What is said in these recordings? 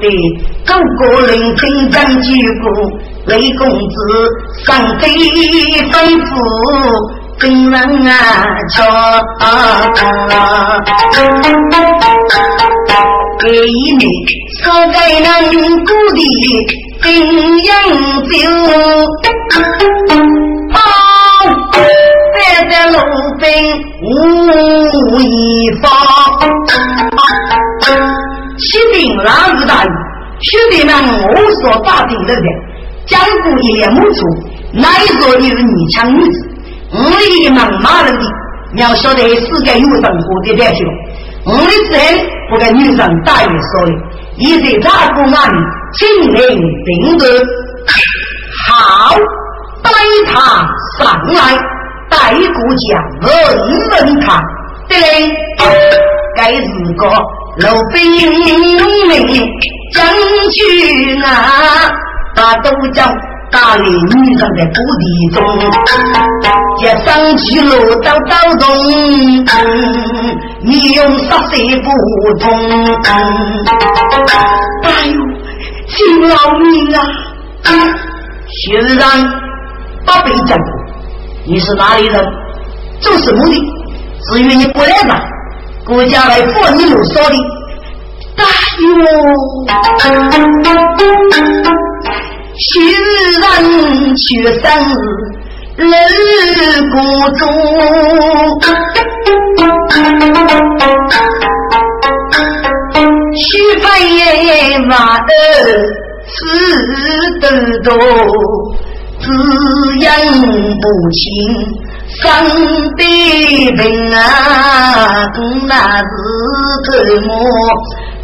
的高个人听讲举步，雷公子上飞吩咐。真人啊，瞧，给你少给人故的金银酒，好站在路边无一方。启禀老子大人，兄弟们，我所打定的人，江湖一脸木主，乃说你是女强女子。我里的忙马人的，你要晓得世界有任何的代表。我的子女不跟女人大于说的，一在大公案精灵定夺。好，带他上来，带过将问问他。对嘞，该是个老兵民将军啊，大都叫。大理女人在谷地中，一上去路到道中，你用杀色不通。哎呦，亲老命啊！薛仁，宝贝讲，你是哪里人？做什么的？至于你不来吧，国家来放你路说的。哎呦！昔人却生人孤中，须分也马儿死得多，只因不亲生的病啊，那是个么？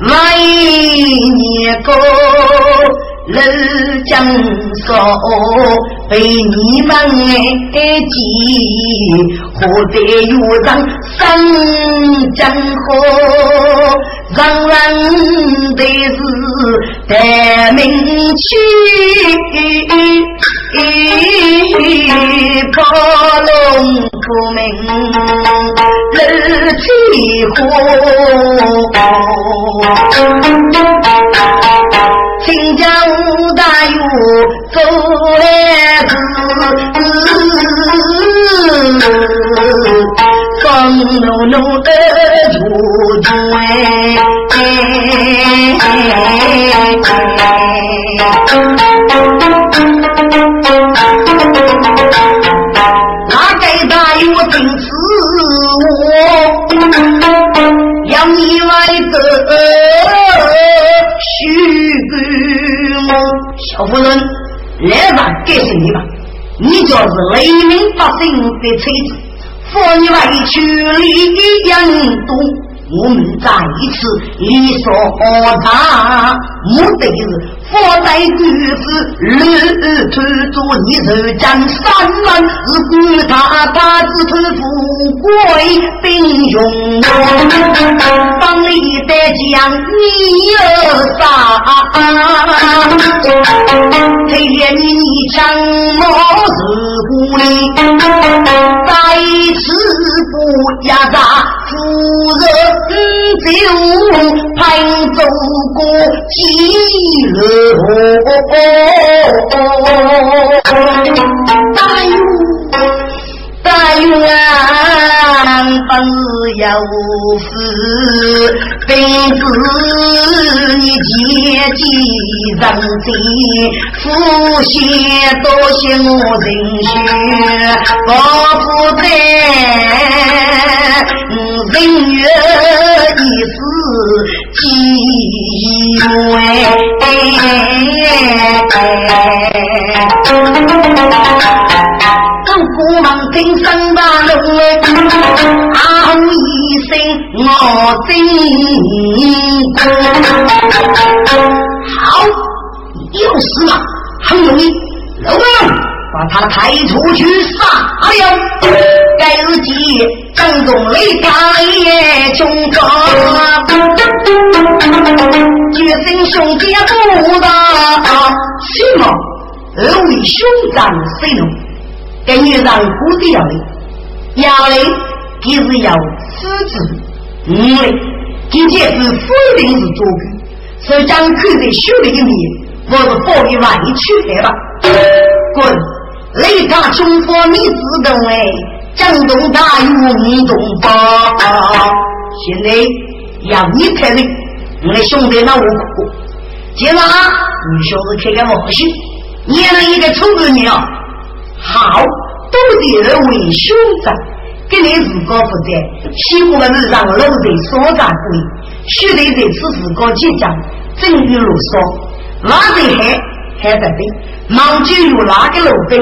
来年过。老将说：“被你们爱记，何得有人生江河？人人都是得名去，破龙出名老起火。”新疆大哟走来子，光浓浓的竹卷，哪夫人，来吧，该是你吧。你就是雷鸣百姓的妻子，扶你外去离人多。我们再一次一说他目的是佛在女子日日出做一手将三万是不他他只退富贵并用帮你得将你有啥啊啊你你讲我是鼓励再次不压榨夫人就盼走过几路，大勇大勇啊，本有事，并知你阶级人心，父谢多谢我人血，我不在。人月一时几回，跟姑忙听声大路，喊一声我真好，有事嘛？很容易，老板，把他抬出去杀了。该日记正中雷打也中高，决心兄弟不打，什么二位兄长谁弄？给你让姑的要的，要的就是要狮子，五嘞，今天是否定是做鬼，是将看在兄弟的面，我是保你万一去开吧，滚！雷家中火你自动哎，江东大雨东风，现在要你开人，我的兄弟那我苦，今晚你小子开个玩笑，你了一个臭子鸟，好，都得为兄长，跟你自个负责，西湖的日让老在所长贵，须得在此自个即将正欲如梭，哪在还还在背，忙就有哪个路兵。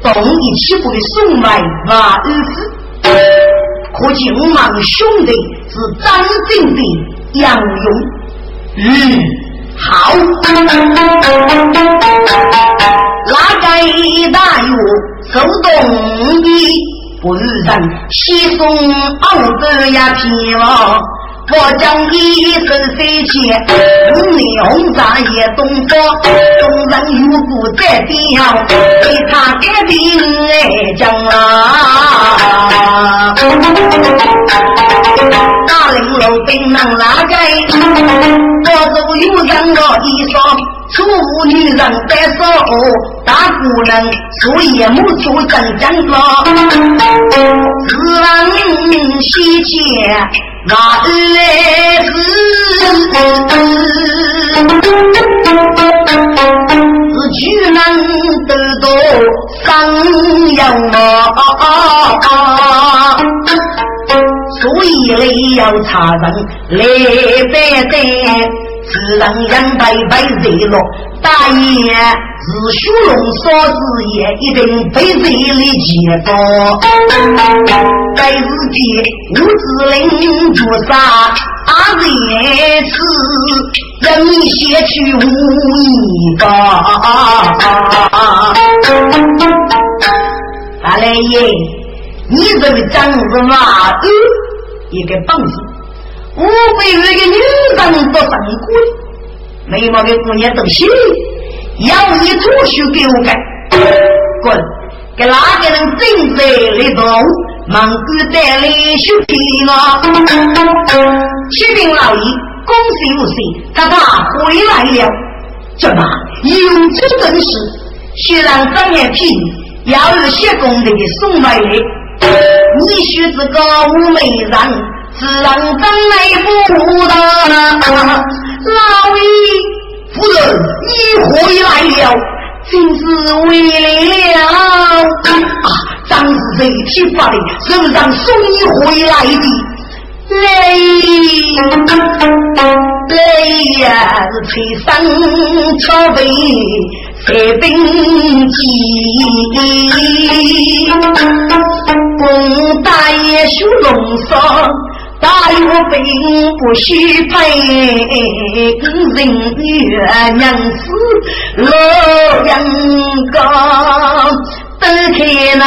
东一起步的送来万儿子，可见我们兄弟是真正的杨勇。嗯，好。哪个大勇手动的，不是人西送二哥呀天王。我将一身飞剑，五里红纱也东方，众人如鼓在调，为他改兵哎将啊！大领路兵能拉开，我走有人我一双，楚女人在手，大姑娘所以母出真正高，自问西街。那来是是巨难得到三阳啊，所以来要查人来拜拜。此人杨白白热落，大爷是虚荣少子也，一定被这里劫夺。在日间五子领绝杀，阿也是人血去无一个。大来爷，你这个长子嘛，嗯，一个棒子。我被那个女人都上过，眉毛的姑娘都行，要你出去给我干，滚！给哪个人正在里头，忙着带来血拼了。启禀老爷，恭喜无喜，他他回来了。怎么有这本事？虽然张眼皮，要有些功德的送来的，你须知个武美人。自然真来不大，老爷夫人，你回来了，真是为了啊！张是谁批发的？是不是让送你回来的？累累呀，是吹上桥背，塞兵器，公大爷修龙嫂。大有兵不许配，人月娘子老杨高。得看那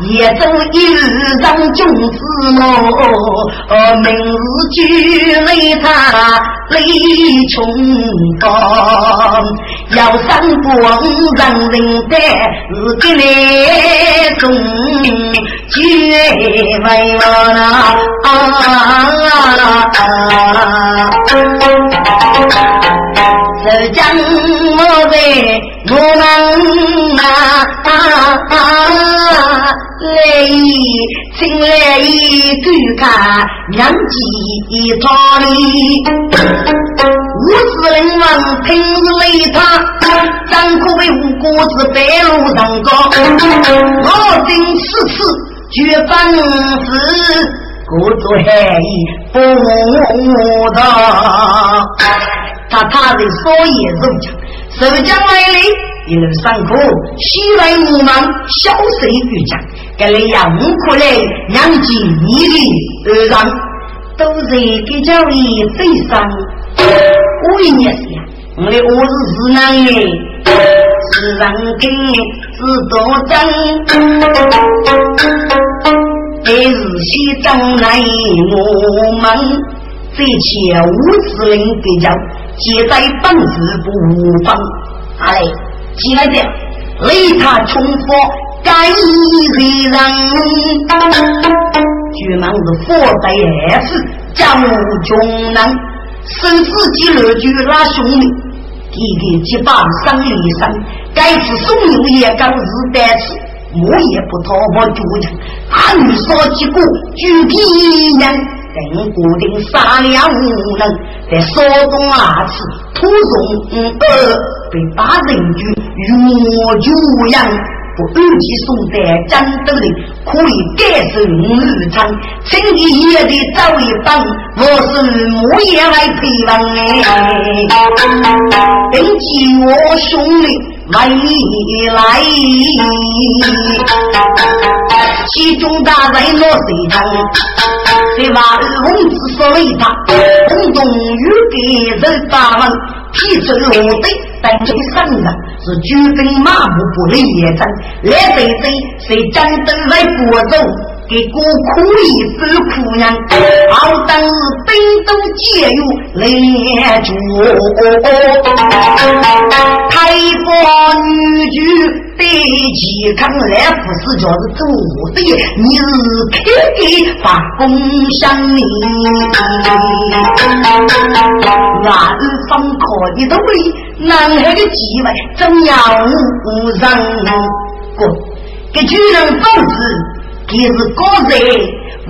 一走一日上君子哦，明日就为他泪冲高，要三光人人带，是给来种绝为啊是将我在我们啊来，请来一看娘几道理。五十人王听雷他，张可为无辜子白路上高。我今此次绝本事，故作害意不道。他他的所言如讲，受将来里一路上苦，西来无忙，小水遇讲，给你养苦来养几你的儿郎，都是给教育非常。我一年是呀，我的儿子是男的，是人给是多真，但是西张来我们这前五子令比较，皆在本事不放。哎，接着雷他重复该谁人？巨蟒是佛在二世，江湖中人，生死几乐就拉兄弟。一个几把生一生，该是送牛也刚日单次，我也不讨我主强。俺说几个举皮人，跟固定三两无能，在手中二次土中二，被打人局若就样。不预计送在战斗里，可以改善日常。请你也得找一帮，我是木叶来陪伴哎。登记我兄弟来来，其中大人我谁当？这话儿公子说了一他，轰动于给人打门，皮子落地。但这个上人是举兵马步不离也真，来对对，谁战斗来国中，给孤苦力之苦人，好当兵都借用来助。太婆女婿对其看来不是叫是做的，你是开给发功赏你，万方可以的为。南海的机会怎样无人过？给巨人放肆，也是高人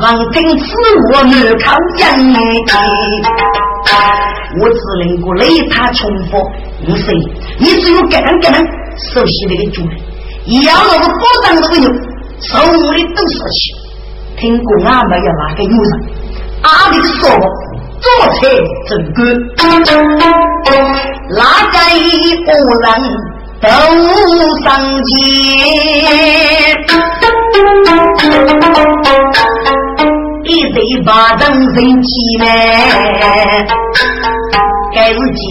望听此我难靠近。我只能够雷他重复，不是你只有干干熟悉那个主人，要那个保障那个有，手里都说起。听过俺没有哪个有人，阿里的说。做菜正干，哪个无人都上街，一对把人人气来。该日记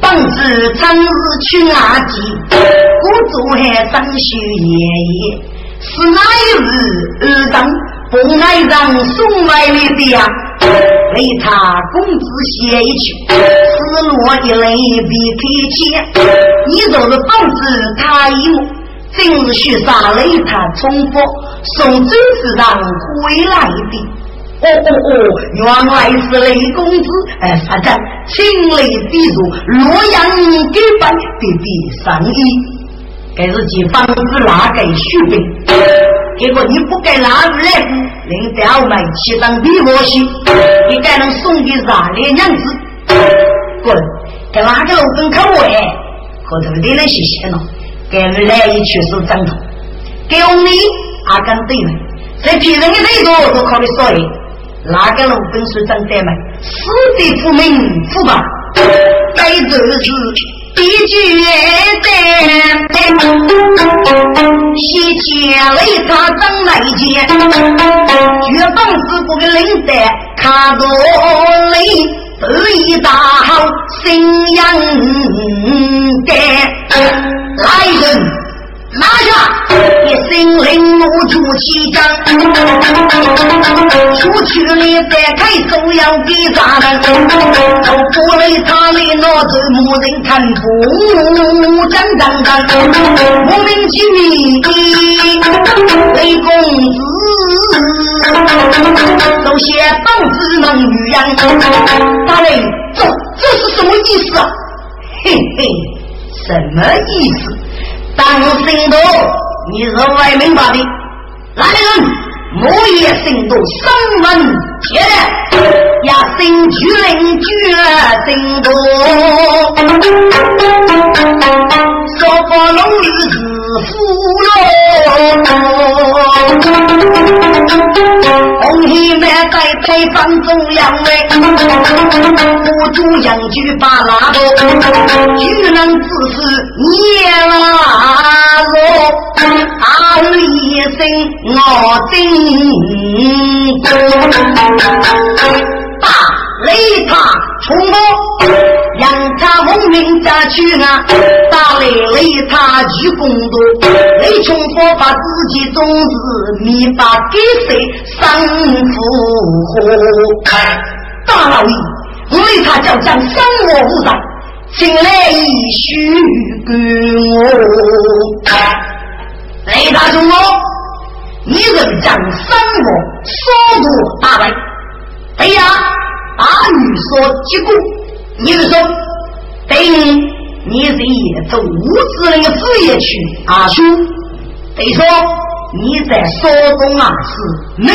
本是长日去阿记，我做还张学爷爷，是哪一日二当不爱让送来的呀？为他公子写一曲，失落的泪比开钱。你若是放置他一幕，正是许杀雷他重复送走是让回来的。哦哦哦，原来是雷公子，哎，发展情雷地主洛阳给办的的生意。该是几房子拿给续兵，结果你不给拿回来，领表妹去当比我去，你该能送给啥的娘子？滚！给哪个路跟口味？后头的那些钱了，给你来一曲是正统，给我们阿甘对了，在别人的最多都考虑说的，哪个路跟是真的吗？死的不明不白，该就是。一句的，西街为他张来见，绝棒子不给领带，卡多累，得一大好新阳盖，来人。拿下！一声令我出气张，出去了再开手要给咱们，都不雷他的脑子没人看不张张张，莫名其妙雷公子，都些棒子弄女人，大雷，这这是什么意思啊？嘿嘿，什么意思？当心多，你是外明白的。来人，莫也心多，三文铁呀，心巨人绝心多，说不龙日子福喽。红衣满在北方中央位，我主杨举把那个，巨人只是捏拉罗，啊一声我真大。雷他冲锋，让他奉命家去啊！打雷雷他举弓多，雷李穷佛把自己种子米把给谁生福祸？大老爷，我为他叫将生我无上，请来一许给我。雷大兄哦，你人将生我所夺大败。哎呀，大女说结果，你是说对你？你是也走无知人的职业去阿兄，得说你在山东啊是能干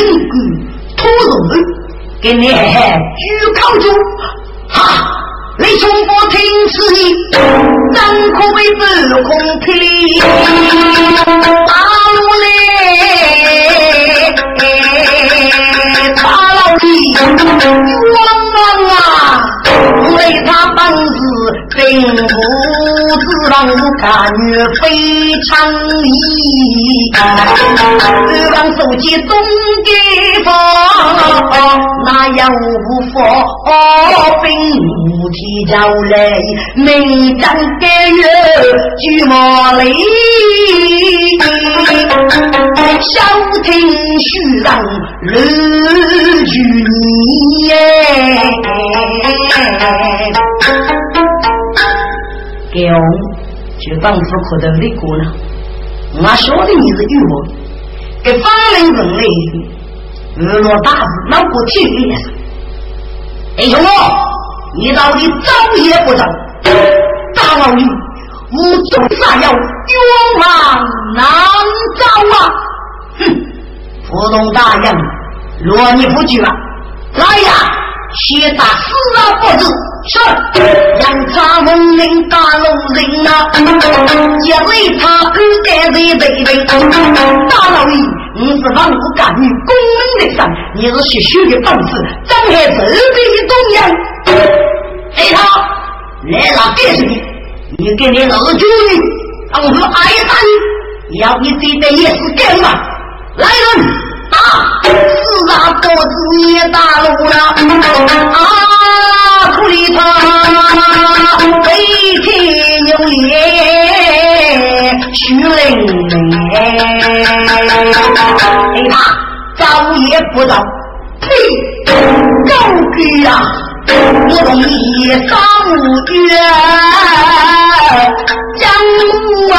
土肉人，给你举考究，哈！李兄不听此言，怎可为不空听？弟，冤枉啊！为他本事。并不知道干女非常意，只望手机东给方，那样无法并无提交来，明将给月举马雷，小听虚让日举你。给我就当是可得的过了。我晓得你是玉我，给方人人类日落大事，那不听你的。哎兄弟，你到底走也不走？大老爷，无中啥要冤枉难找啊！哼，普通大人，若你不惧啊，来呀，先打死啊不子。是，杨家文明大路人呐，因为他二代在北北。大老爷，你是万物干预公明的上，你是学学的本事，怎还这辈东样？哎他来了干什么？你给你儿子让我们挨打你，要你这代也是干嘛？来人啊！四大脖子捏大路了啊！苦里头，悲天有脸，徐玲玲。哎他早也不早，呸！高贵呀，我同你上月将完，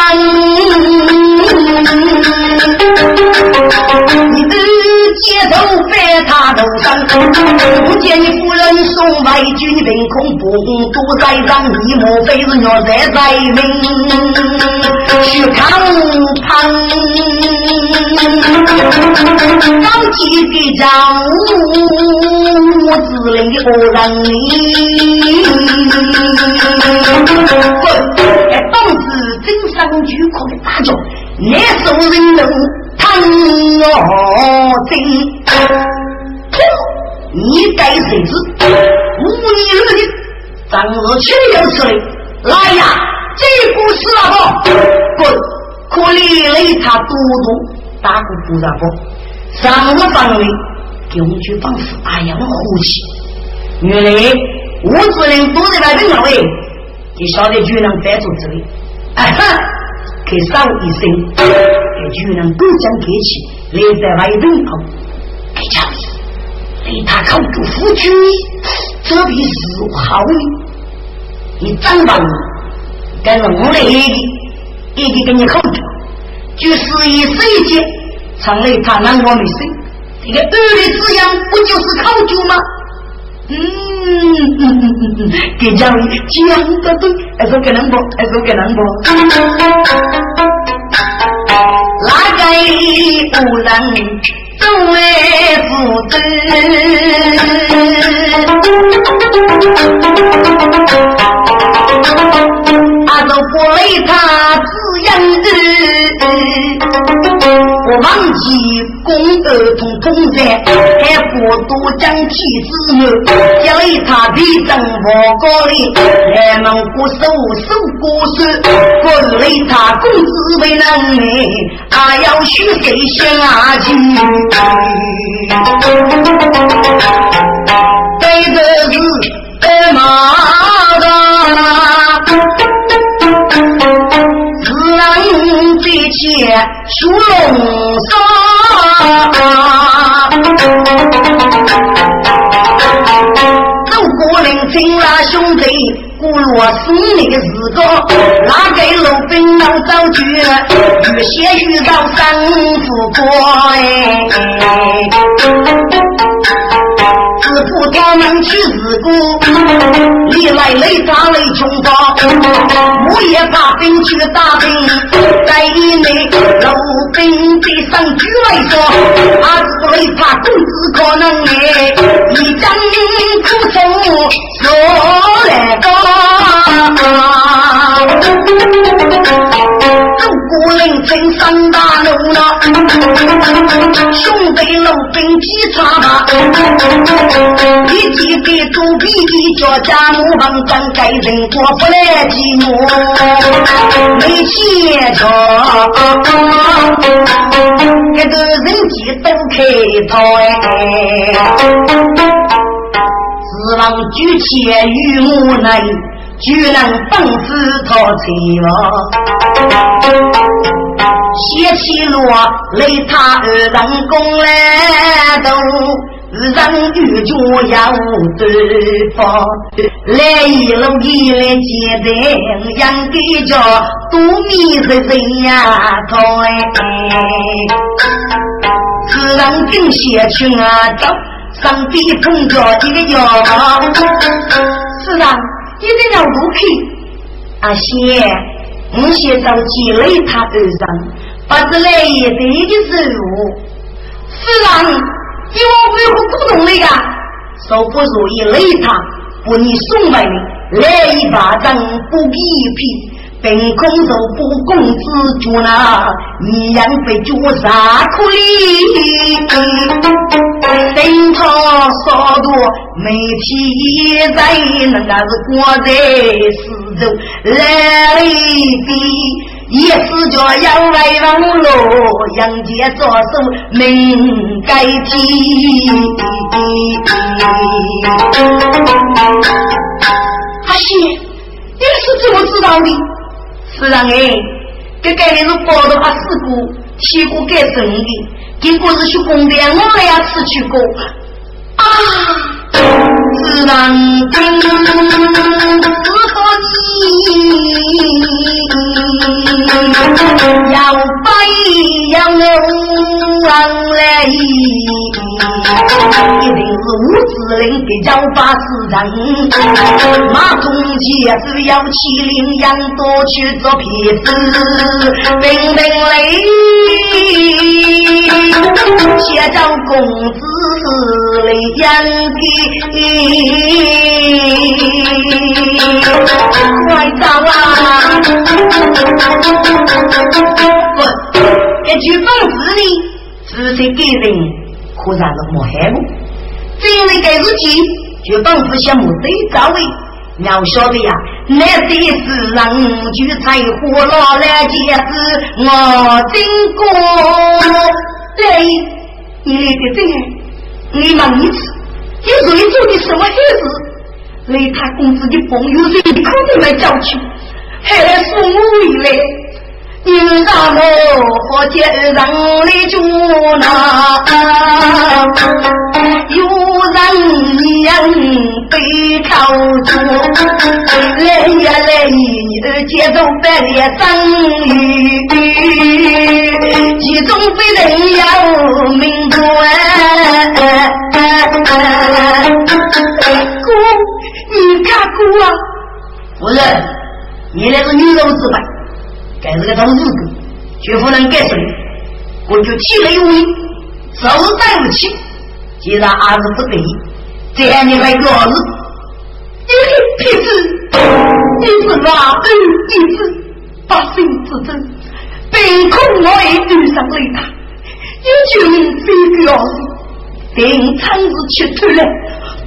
街头摆他头上，不见你夫人送外军凭空不都在上，你莫非是鸟在在命？去看看，刚起的家务，自领的何人理？滚！当时真上举口的大叫，那时人能。我真，你该谁。知？无你二的，张日清有此理。来呀，这不是啊不滚！可怜他多多，打个不然不，上了房里给我们去放肆。哎呀，我呼气！原来我只能躲在外边了喂，你晓得就能逮住这里。哎哈，给上一声，给就能不讲客气。立在外人口，给家里，立他口住夫君，这比是好呢。你长大了，跟着我来一个，一个给你口住，就是一世界，成了他让我没生。这个儿女滋养不就是口住吗？嗯嗯嗯嗯，给家里讲的对，还是给能不？还忘记功德同同在，还不多讲几子哟。叫来他的正房高里，来门过手手过手，过来他公子为能耐，还要许谁下去？对的是二熟龙山。走过林青拉兄弟古罗斯你的诗歌拉给老兵老少去了你们到三找张自负他们去自古，历来雷打雷冲锋，我也怕兵去打兵，在内老兵的上举来说，他是雷怕公子可能哎，一将三大路了，兄弟老兵几差吧？一起给猪皮一脚家母帮转该人过不来寂寞，没钱着，这个人机都开头哎，只望举起玉木来。居然本事掏钱了，写起落雷他二人攻来都，二人遇着要对方，来一路一来接待，养的叫多米是人呀讨二人跟写去啊走，上边碰着一个腰，是啊。一定要入去，阿仙，我先找积累他二人，不是来也得的事物。是啊，你我为何主动那个？说不如意累他，不你送来的，来一巴掌不给一皮。凭空受不公子主那，你养被脚啥苦力？心头少多没皮在，那是过在四周来的，一是叫杨外王罗，杨杰做手能改天。阿西，你是怎么知道的？是让哎，这个是报道他事故，起过改正的，经过是去公的，我们也是去过啊。是让四合计，要白杨王来。一定是吴子陵给叫把死人，马中杰只要麒麟羊多去做皮子，兵兵雷，写着公子来养的，快走啊！滚，一句讽刺呢，只是给人。可然是没害我，这样的改日记就仿佛像木对照位。你要晓得呀，那些是人就才火老来结子，我经过。对，你来的这样，你问一次，你最做的什么好事？雷他公子的朋友谁可能来叫去，还送我回来。你让我何解人来住那？有人言背靠住，来呀来，你接着百列生语，其中非人要明白。人，你那是女肉之辈。该是个种日子，绝不能改谁。我就气没有你，手在不起。既然儿子不得意，这样你还做儿子？你屁子，你是哪儿一子？百姓之争，凭空我也遇上了他，有救命非个儿子。等长日去脱了，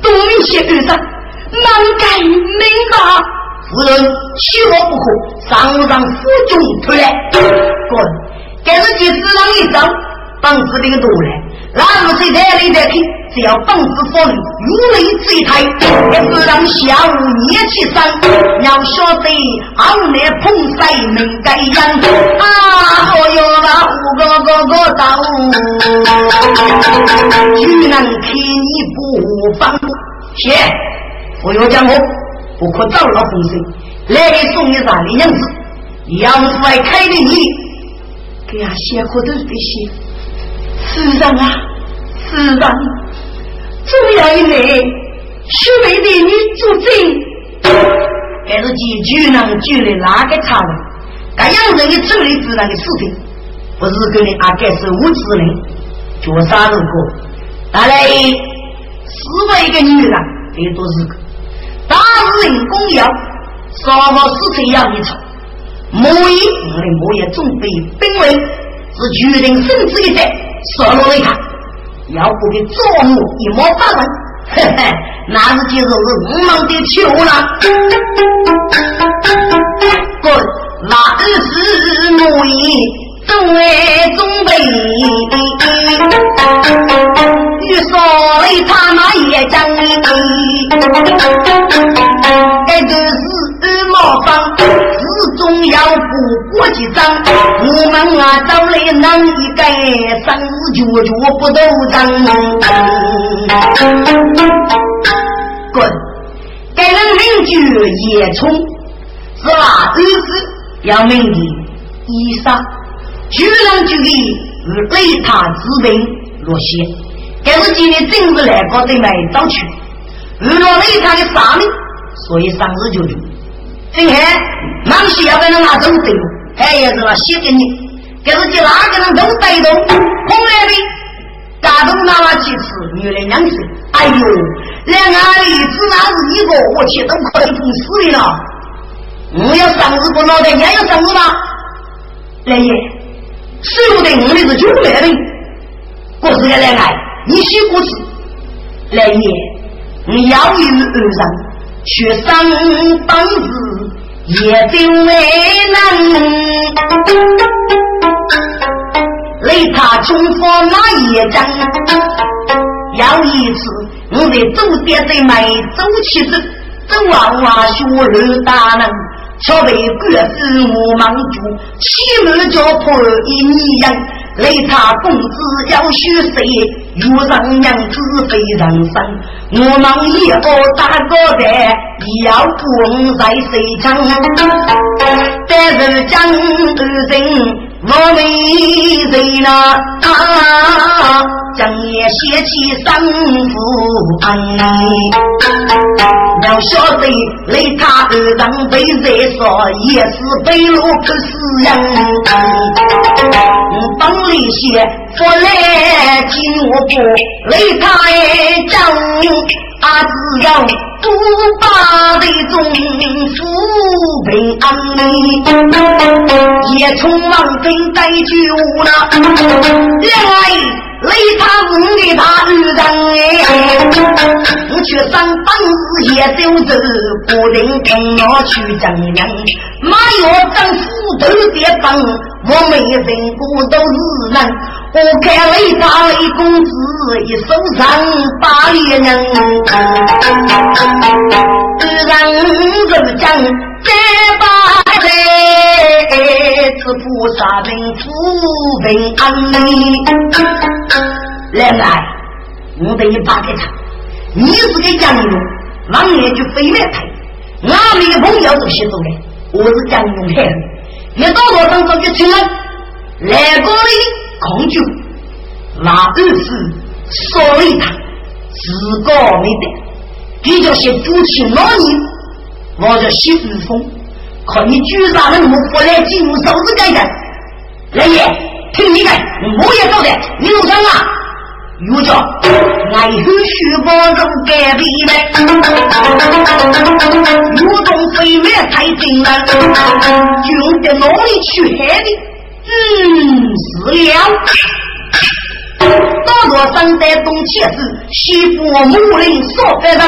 东面些遇上，难改命啊！夫人，欺我不可，上让府中推来。滚！该是几次让一走，本子兵多来，哪路谁带来的去？只要本子放人，如雷坠台，也是让下午捏起身。要晓得，俺那碰塞能盖样啊！我要把五个个个刀，居能替你不放。谢，我要讲我。我可找了风声，来给送你啥的娘子，杨府还开的你，给俺写可都是这些。世上啊，世上，主要一位虚伪的女主子，还是几句能举的哪个差了？该养人的处理自然的事情，不是跟你阿盖是无知人，做啥如果？大来四百个女人，得多是。大人公要，什么事情要你做？莫言我的莫言总被兵为是决定生死一战，杀了一他，要不给做母一毛八分，嘿嘿，那是接受是五毛的球了。滚，那是莫言。众爱中备，欲说他那也讲过几张。我们啊，找来哪一个生日绝绝不都张？滚！该人名句也冲，是吧？日子要命的衣裳。居然就以对他之名落线，但是今天正是来搞的买早去，遇到对他的杀命，所以上日就住。今天忙需要跟人拿走的，还也是那写给你，但是叫哪个人都带动，后来的家中拿了几次，女人两岁，哎呦，两阿姨只那是一个，我去都快痛死的了。我要上日不脑袋，你还要上日吗？来爷。所有的我们是九百人，过是个恋爱，你写故事，来年你要与二人却生本事，也就为难。雷他重复那一章，有一次我在走店在买走起子，走娃娃学二大人。小被各自我忙住，起码叫破一米样。雷他公子要许谁？遇上娘子非常生。我们一个打个蛋，要不在谁家？但是江人。我为谁呢？将也写起三副案。要晓得，雷他二郎被人说也是被路不是人。帮里写不来听我不，雷他一讲，他只要。不把的中府平安，也从王平带去无了。两位雷他五给他女人，我却上本事也就是不能跟我去争人，马要丈夫头别帮，我没人过都是人。我看雷大雷公子一手上把猎人，人如将再把来，此菩萨人福平安。来来，我给你打给他，你是个将勇，王爷就飞来拍，俺们的朋友都写走了，我是将勇派的，你到我身上就请了，来过的。恐惧，那二是所谓他自个没得，比较些夫妻老年，我叫谢雨峰，可你居然能么过来进入手指干的？来爷，听你的，我也晓得，你有什么？又叫爱喝血包肉干皮嘞，又种飞麦太精了，就得哪里去害的？嗯，是了。大罗山在东起时，西部木林所百人，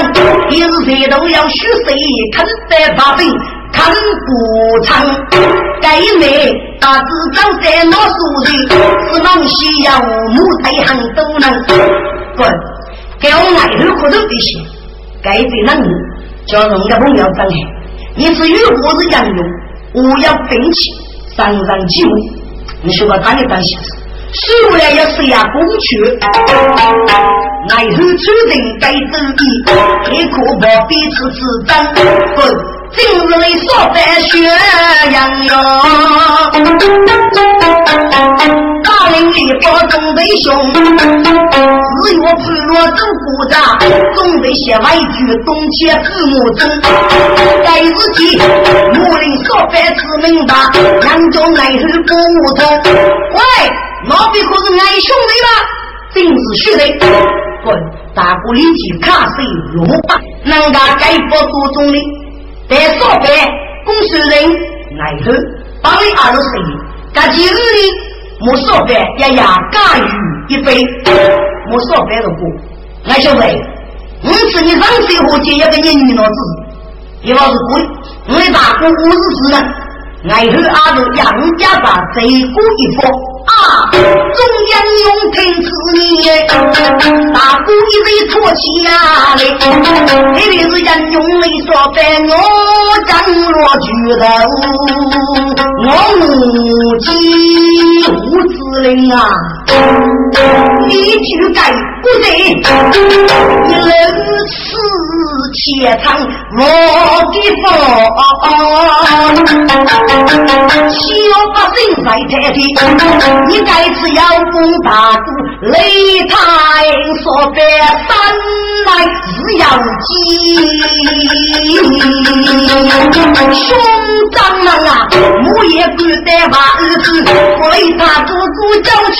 一日谁都要许谁肯得发兵，肯不长。该内大智长在那树里，是忙西洋木太行都能滚。给我爱头可都得行，该在那里叫人家。朋友张海，你是与我是杨勇，我要兵器，上上机会。你说我当一当西子，虽然要是呀公去，爱后注定该注意，一可不彼此之争，滚！今日里所在血洋洋，大林里波中的凶，只有部落走鼓掌，总得写外句东切字母中。该日记，木林所在之明白，扬州爱后不通。喂，那边可是俺兄弟吗？正是兄弟，滚！大鼓里去卡谁落榜？人家该波多中的。在上班，公司人外头，帮你二十岁，干几日呢？我上班也要干鱼一杯，我上班的过。俺小妹，你是你上岁后接一个年女老子，一老是贵，我大姑五十四人，俺头阿头杨家把贼过一方。啊！中央用听子你，大鼓一声托起呀嘞，特别是英勇来说白我张罗举头，我母鸡无子令啊，你去改不得，一人死且藏我的佛，小百姓在太平。你该是要攻大鼓，擂台说别三来是要急。兄长们啊，我也不得把儿子为他祖祖叫去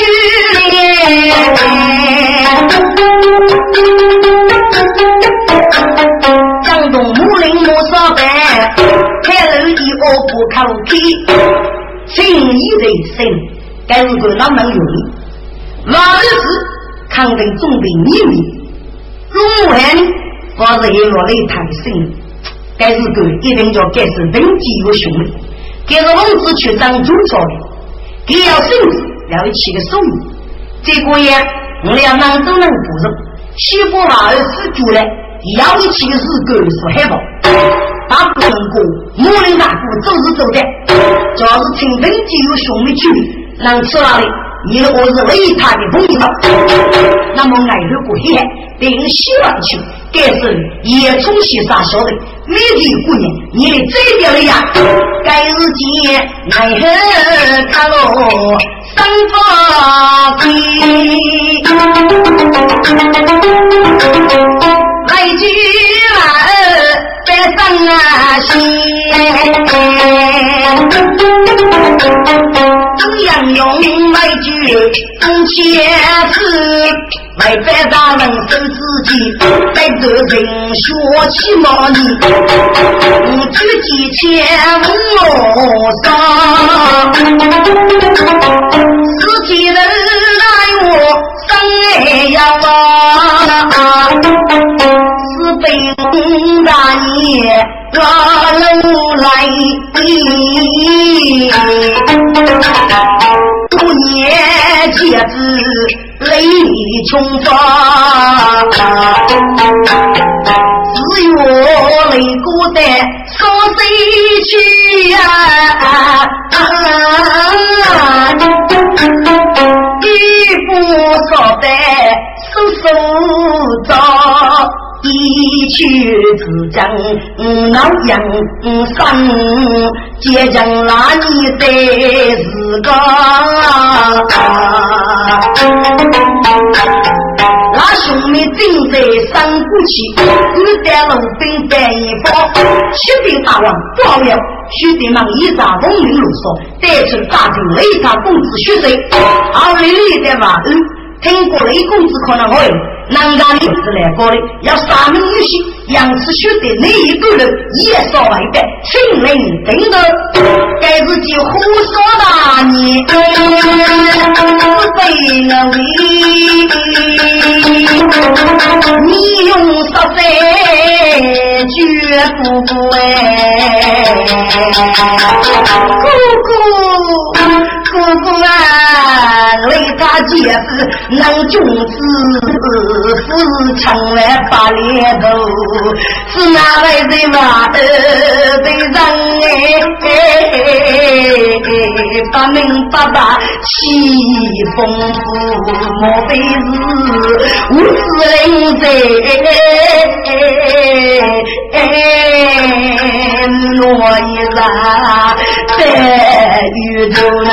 江东木林木少白，开楼一窝不口气，情义的深。该是个那么容易，老二是抗争总兵秘密，龙汉反正也落了一滩心。该是个一定叫该是登基有兄弟，该是王子去当主朝的，该要孙子要起个手艺。这个呀，我俩人都能补助。媳妇把儿子住了，要一起个是个是海报。大不能过，木林大姑走是走的，主要是听登基有兄弟去。能吃哪里？你我是为他的朋友，那么爱如果黑，并希望去，该是也从西沙晓得，美丽姑娘，你的嘴角呀，该日间爱恨看喽，三发飞，来句儿在上啊心。中央用来句中千字，来百大人生自己，在得人说起毛你，五句几千我上，自己人来我生爱呀啊，是本大爷。大路来，不念戒指泪穷发，只有泪孤单少谁去呀？一不少得手手着。一去自将老杨生，结将那你的是个，那兄妹正在三股气，你带路兵带一方，启禀大王，不好了！兄弟们依仗风云路说，带出大军雷他公子血水，二里里的马儿，听过雷公子可能会。南家的是来过的，要三名女婿，杨氏兄弟那一个人也少外边，亲人等等，该自己胡说大你，是非能为，你用十岁绝不怪，姑姑。姑姑啊，为他结是能君子，是成了八连头。是哪位人嘛？的人哎，不明不白起风呼，莫非是无知人在落一人在雨中啊！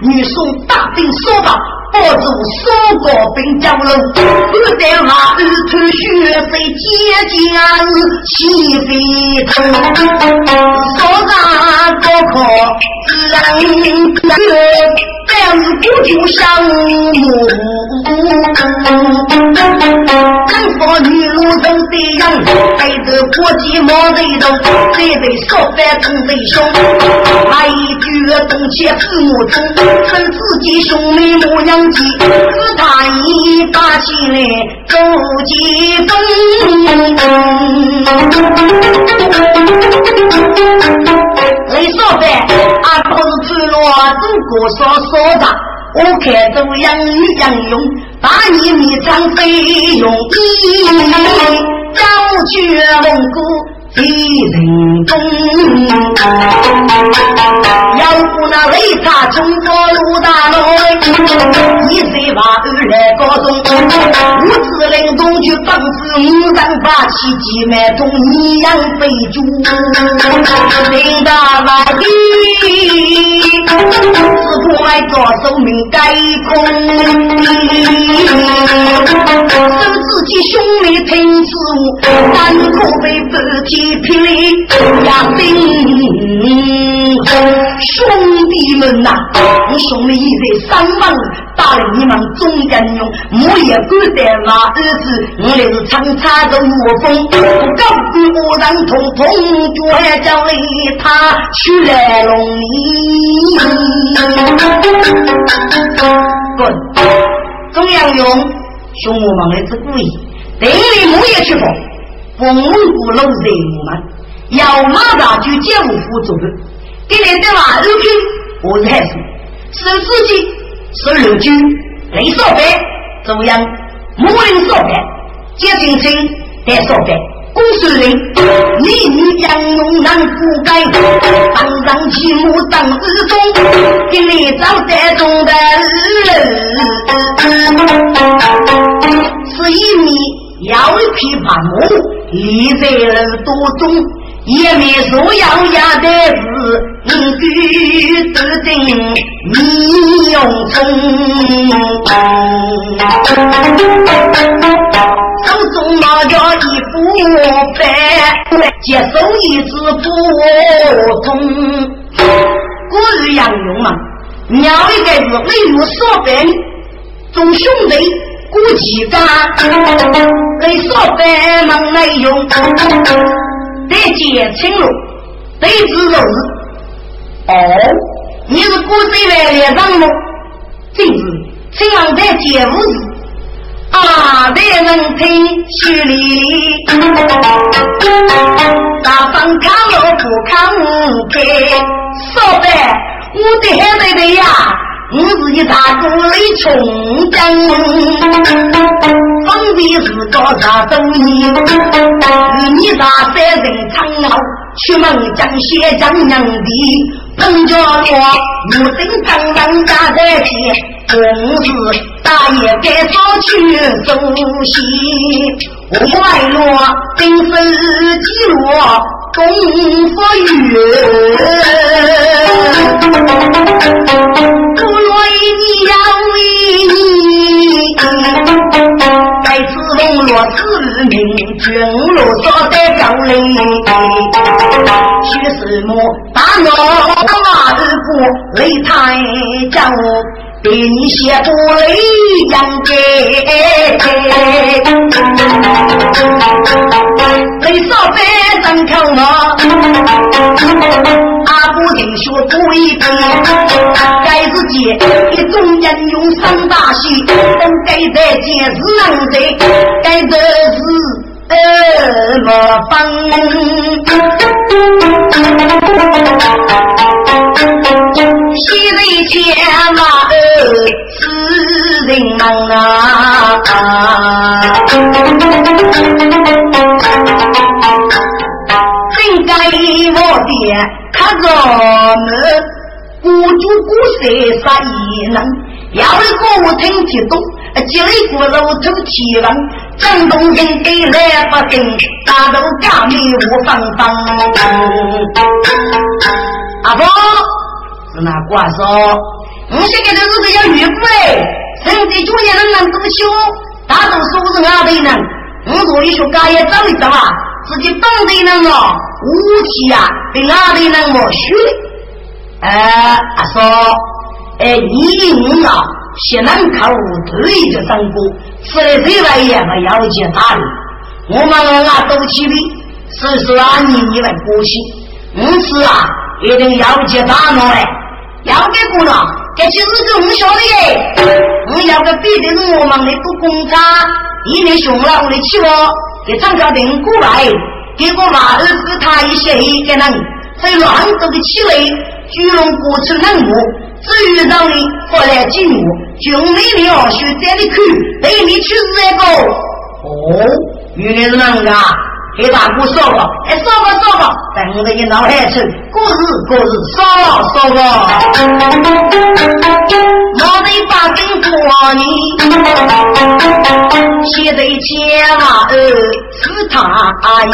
女送大兵说道：“抱住苏国兵将楼，不在马儿吐血水，姐姐起飞腾，说啥高考人得。”两不就相母，能说女路走的样，带着国际毛贼头，这得说反同贼凶。还一句东且父母中，称自己兄妹母娘鸡，可他一把起来走几分。你说呗，阿哥是我中国说说的，我看都养鱼养用，把你米仓费用一，早去蒙古。一人中，要不那为啥中国路大路，一岁把二来高中，五子领中去帮子五人把七姐妹中一样飞猪，领大马的，只不爱做寿命改空，生自己兄妹听子，难可被不提。一匹压兵，兄弟们呐，兄弟一在三万，打了你们中人用，我也敢在那儿子，我也是长插着我风，高举我人统统绝叫里他去来龙里。滚！中央用，兄我们来自故意，等你我也去跑。蒙古老人们要马上就接五副走的，给你的马肉军，我是是自己收六军，来烧饭，怎样？木林少白，接亲亲带烧饭，公孙人，你女杨勇难不改，当上起木当日中，给你找在中的是一米要一匹马木。立在耳朵中，也没说要压的是应该得定你用中，手中拿着一副牌，接手一支不通。古日杨勇嘛，鸟一个是为我所本，众兄弟。古奇家，你说白忙来用，得结清路，得知路。哦，你是古贼来连上路，正是清郎在结无事，啊，得人听虚里，大方看路不看开，说白我的孩妹妹呀。我是一大孤雷穷将，方的是个啥东西？与你大三人长傲，出门将血将娘的，彭家罗无声当人家在前，公子大爷该早去走西，外落兵分几落功夫远。你要为你，此笼络子民，军路所在高垒，许什么大闹马儿不擂台将，给你写不雷样给，雷少白张口嘛。不停学不一定，该自己一众人用上大戏，等该在坚持难在，该得是呃莫方。昔日前马人忙。啊啊爹，看咱们过朱过色杀也人，要的歌我听激动，接的歌老走气冷，正东正给来不顺，打头家里我放放。阿婆，是那寡说，我现在的日子要越过，现在九年的日子不，大多数是外地人，我做一学家也找一找啊，自己本地人啊。武器啊，被阿的人没学的。呃，阿说，哎，你我啊，先能靠对着三哥，吃了这玩意嘛要接大的。我们啊都去的，所以说啊，你你们高兴。因此啊，一定要接大脑哎，要给过了，这其实是我晓得耶。我要个别的是我们的不公差，一年熊了我的气窝，给张家定过来，结果马儿子他一些一个人，在乱走的气味。巨龙过去冷漠，至于让你回来进我，就没了学这里去，带你去这个。哦，原来是那个，给大哥说吧，哎，说吧说吧，等我一脑海去，过日过日，说吧说吧。我得把根过你，现在千万二他阿姨。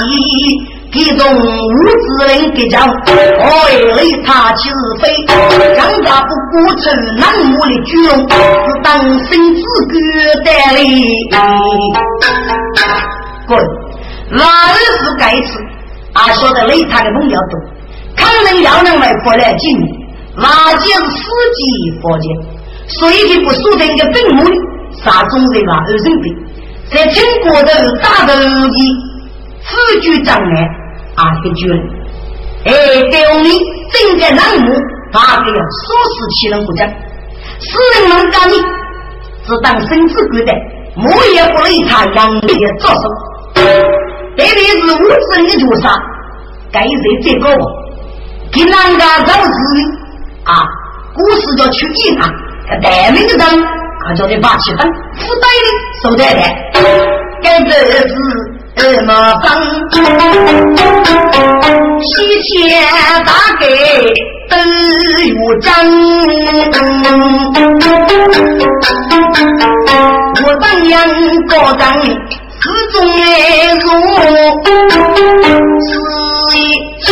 一种无知人给讲，爱为他起是非，更加不顾成南木的巨龙，是当生之狗带来。滚！哪儿是该死？俺晓得雷他的朋友多，可能要能来过来进，那就是司机佛界，所以就不说这个坟墓里杀中人啊，二人病，在中国的大头的四句障碍。啊，个绝了！哎，给我们整个栏目，发给了说事气人不讲，死人们干你，只当孙子贵的，我也不理他养的着手。特别是无知的绝杀，该谁最高？给哪个造子啊？故事叫去见他，个大名的人，他叫你把气氛附带的收在的，该这是。怎么办？西天大给都有章，我当阳高长始终来如是一只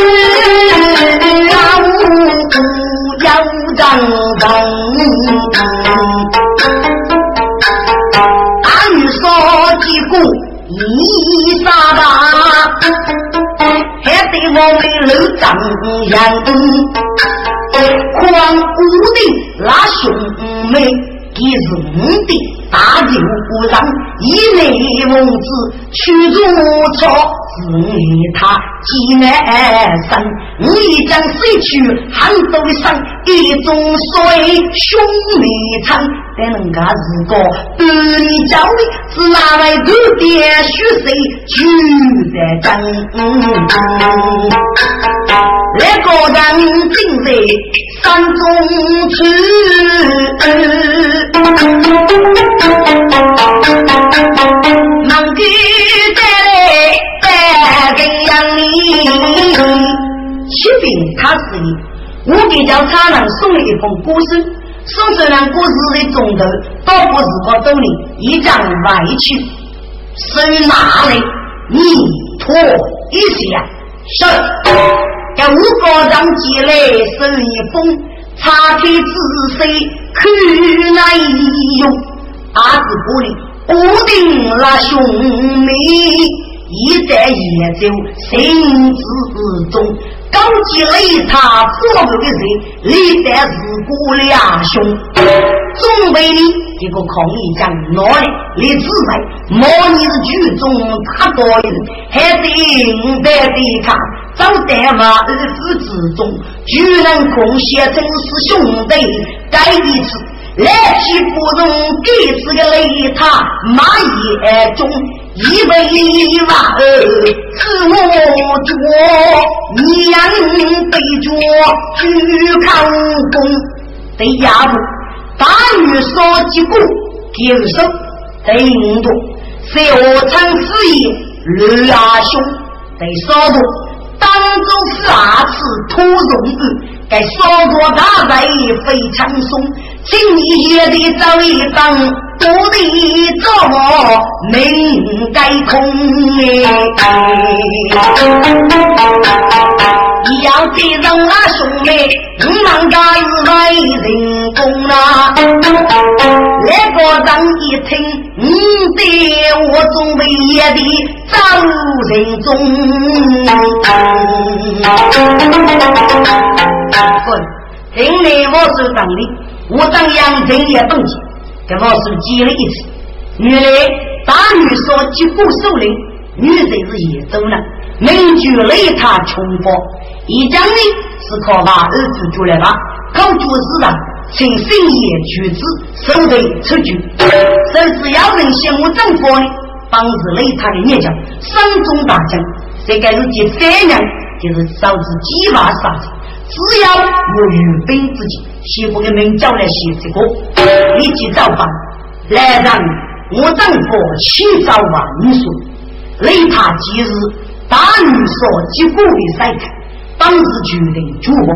老虎要长长。你啥吧？还得我们楼长样，狂舞的那兄妹，给是的。大酒不让，一内蒙子去如草，是他济南生。你将失去杭州上一种水兄妹唱，但人家是个半你教的，是哪位头点血水就在争？那个人正在山中去。能给带来带给养你，启禀他是你，我给叫差人送了一封古书，送这两古书的中头，倒不是个道理，一张外去，收哪里？你托一下，是，给吴高长寄来送一封，查开仔细看那一用。阿子不里，固定那兄妹，一在夜走心之中，高级雷他做不的人，历代是个两兄，总为你一个抗议将哪里你自在，莫你是举中大多人，还得五百对抗，早在嘛日子之中，居然贡献真是兄弟，该一次。来去不容，给是个雷塔马眼中，一百万儿自我着，娘背着去看公，得压住，大女说几股，丢手得五多，小城事业二兄得少多，当中是二次土容子。该说过大败非常松，今夜的走一当，不得做我命该空你要这人啊兄弟，你们家是为人工啊？那个人一听，你对我总为也的走人中。滚！今年我是当的，我当杨正也动机，给我是记了一次。原来大女说击鼓守灵，女人是也走了，名句雷他重复。一讲呢是靠把儿子出来吧，靠主事啊，请深夜举子守卫出局，甚至要人羡慕政府呢，帮助雷他的念将，山中大将，这个是第三样，就是导致鸡娃杀子。只要我预备自己，媳妇的名叫来写这个，立即造反，来让我政府起早万岁。雷他即日大女所及故的赛开，当时决定主我，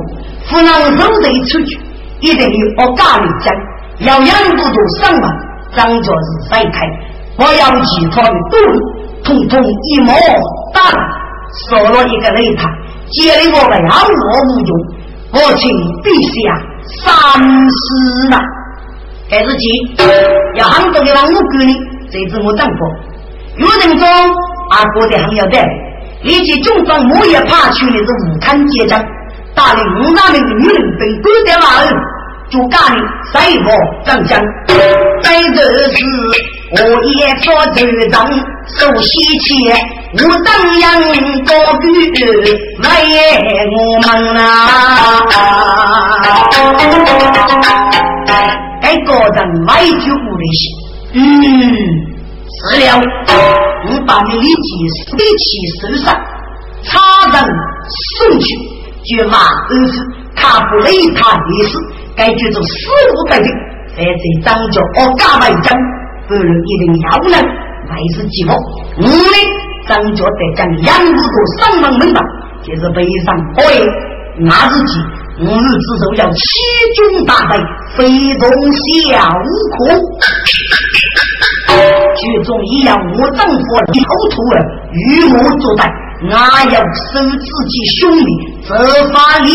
不能肉队出去，一定要我家里讲，要杨都督上门，当作是赛开，我要其他的都统统一毛打，少了一个雷他。接了我为毫无无用，我请陛下三思呐！该日起要很多的话我给你，这是我丈夫。有人说阿哥的很要得，立即中方我也怕去的是武康结账，打领五大名的女人被勾掉了，就干的赛过长江，在这时。我也做头长，受喜气，我当阳高举为我们啊！该个人买酒不的，嗯，是了，我把你立即背起手上，插人送去，就骂儿子，他不理他意思，该就做死无对证，在这张着我加为证。不如一定要能还是寂寞。我呢，张觉得将杨五都上门门吧，就是背上背那日记，吾日之手要七军大败，非同小可。剧中一样，我丈夫老土儿与我作对，哪有收自己兄弟，这法了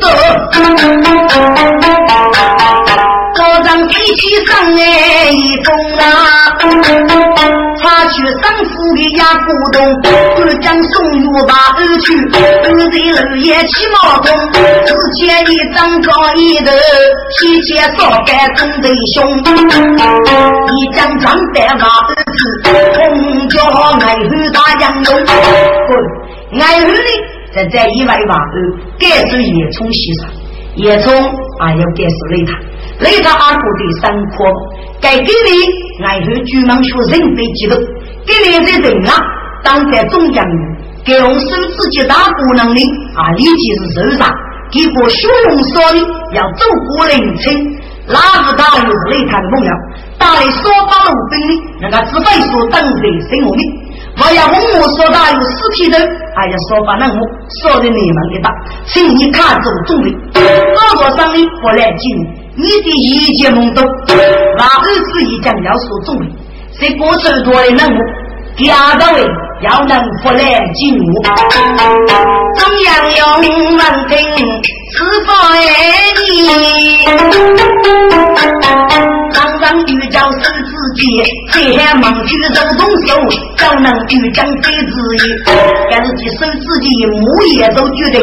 得。高张提起上哎一风啊，他去上府的呀古洞，二将送入把儿去，二贼二爷骑马通，只见一张高一头，提前烧干真贼凶，一将装带马儿去，红脚爱后打杨龙，滚，爱后呢在在一外把儿，该是野葱西上，野葱啊要该是擂他。雷他阿哥的三科，该给你爱后举门学人非激动，给你这人啊，当在中央人，给我手自己大不能力啊，立即是受伤。结果学龙说的要走过人村，哪不打又是雷他的朋友，打的说八路兵的，那个只会说等待生活的，我要问我说打有尸体的，还要说把那我说的你们的打，请你看中重的，二个上的不来进。你的一见懵懂，那儿子一讲要说中的，是过手多的任务，第二个位要能不来进入，中央用文听是否爱你？常常遇着是自己，这还忙去手动手，就能遇见非自己。但是去手自己木也都觉得，